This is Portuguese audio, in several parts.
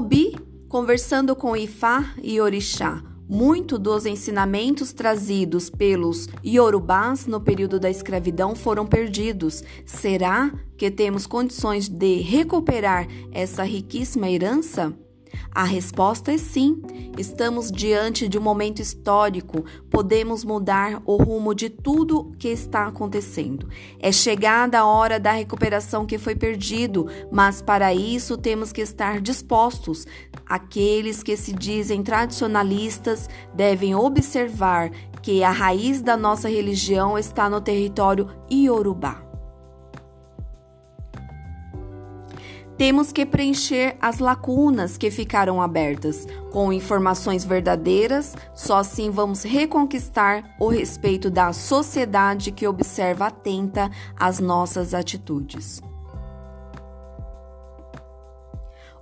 Obi, conversando com Ifá e Orixá, muito dos ensinamentos trazidos pelos Yorubás no período da escravidão foram perdidos. Será que temos condições de recuperar essa riquíssima herança? A resposta é sim. Estamos diante de um momento histórico, podemos mudar o rumo de tudo que está acontecendo. É chegada a hora da recuperação que foi perdido, mas para isso temos que estar dispostos. Aqueles que se dizem tradicionalistas devem observar que a raiz da nossa religião está no território iorubá. Temos que preencher as lacunas que ficaram abertas com informações verdadeiras, só assim vamos reconquistar o respeito da sociedade que observa atenta às nossas atitudes.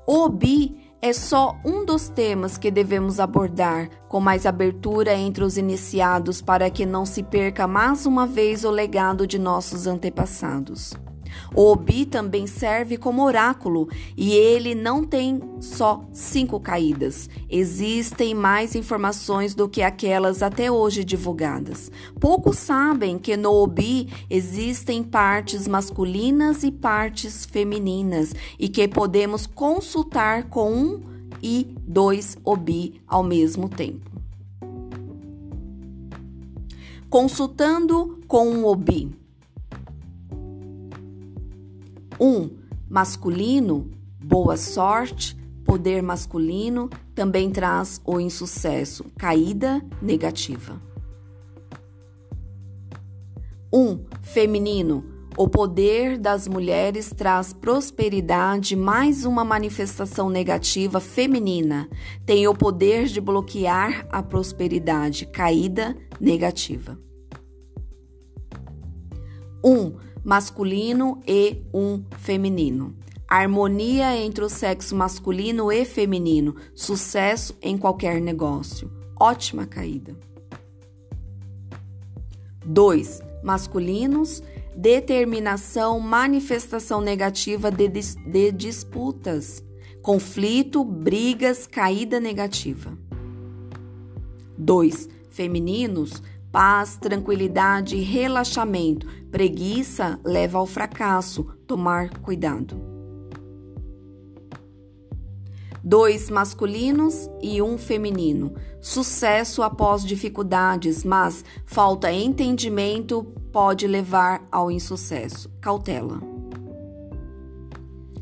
O OBI é só um dos temas que devemos abordar com mais abertura entre os iniciados para que não se perca mais uma vez o legado de nossos antepassados. O Obi também serve como oráculo e ele não tem só cinco caídas. Existem mais informações do que aquelas até hoje divulgadas. Poucos sabem que no Obi existem partes masculinas e partes femininas e que podemos consultar com um e dois Obi ao mesmo tempo. Consultando com um Obi. 1. Um, masculino, boa sorte, poder masculino também traz o insucesso, caída negativa. 1. Um, feminino, o poder das mulheres traz prosperidade, mais uma manifestação negativa feminina. Tem o poder de bloquear a prosperidade, caída negativa. 1. Um, masculino e um feminino. Harmonia entre o sexo masculino e feminino. Sucesso em qualquer negócio. Ótima caída. 2. Masculinos. Determinação, manifestação negativa de, de disputas. Conflito, brigas, caída negativa. 2. Femininos Paz, tranquilidade e relaxamento. Preguiça leva ao fracasso. Tomar cuidado. Dois masculinos e um feminino. Sucesso após dificuldades, mas falta entendimento pode levar ao insucesso. Cautela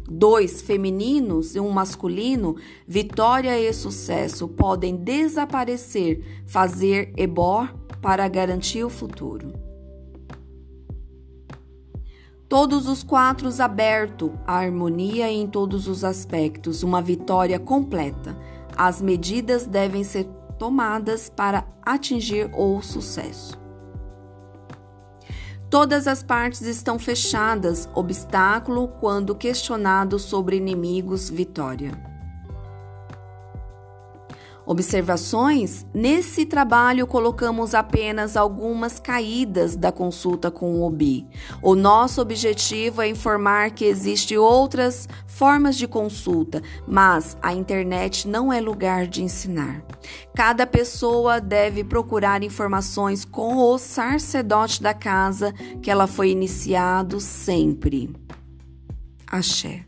dois femininos e um masculino, vitória e sucesso podem desaparecer, fazer ebor para garantir o futuro. Todos os quatro aberto, a harmonia em todos os aspectos, uma vitória completa. As medidas devem ser tomadas para atingir o sucesso. Todas as partes estão fechadas, obstáculo quando questionado sobre inimigos, vitória. Observações? Nesse trabalho colocamos apenas algumas caídas da consulta com o OBI. O nosso objetivo é informar que existem outras formas de consulta, mas a internet não é lugar de ensinar. Cada pessoa deve procurar informações com o sacerdote da casa que ela foi iniciado sempre. Axé.